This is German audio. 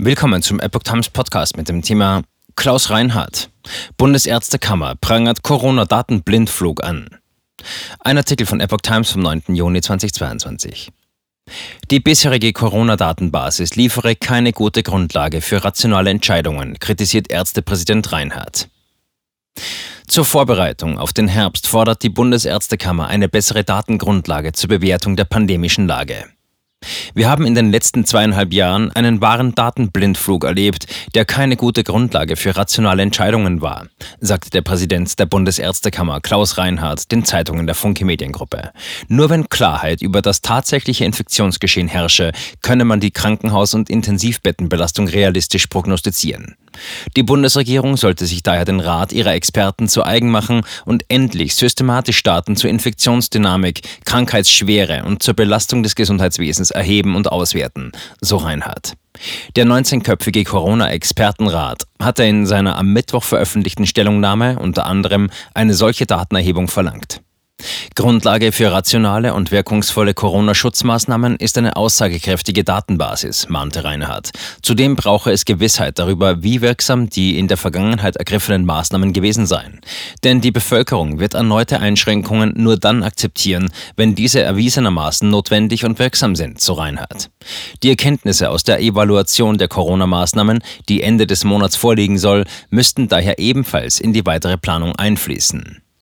Willkommen zum Epoch Times Podcast mit dem Thema Klaus Reinhardt. Bundesärztekammer prangert Corona-Datenblindflug an. Ein Artikel von Epoch Times vom 9. Juni 2022. Die bisherige Corona-Datenbasis liefere keine gute Grundlage für rationale Entscheidungen, kritisiert Ärztepräsident Reinhardt. Zur Vorbereitung auf den Herbst fordert die Bundesärztekammer eine bessere Datengrundlage zur Bewertung der pandemischen Lage. Wir haben in den letzten zweieinhalb Jahren einen wahren Datenblindflug erlebt, der keine gute Grundlage für rationale Entscheidungen war, sagte der Präsident der Bundesärztekammer Klaus Reinhardt den Zeitungen der Funke Mediengruppe. Nur wenn Klarheit über das tatsächliche Infektionsgeschehen herrsche, könne man die Krankenhaus- und Intensivbettenbelastung realistisch prognostizieren. Die Bundesregierung sollte sich daher den Rat ihrer Experten zu eigen machen und endlich systematisch Daten zur Infektionsdynamik, Krankheitsschwere und zur Belastung des Gesundheitswesens erheben und auswerten, so Reinhardt. Der 19-köpfige Corona-Expertenrat hatte in seiner am Mittwoch veröffentlichten Stellungnahme unter anderem eine solche Datenerhebung verlangt. Grundlage für rationale und wirkungsvolle Corona-Schutzmaßnahmen ist eine aussagekräftige Datenbasis, mahnte Reinhardt. Zudem brauche es Gewissheit darüber, wie wirksam die in der Vergangenheit ergriffenen Maßnahmen gewesen seien. Denn die Bevölkerung wird erneute Einschränkungen nur dann akzeptieren, wenn diese erwiesenermaßen notwendig und wirksam sind, so Reinhardt. Die Erkenntnisse aus der Evaluation der Corona-Maßnahmen, die Ende des Monats vorliegen soll, müssten daher ebenfalls in die weitere Planung einfließen.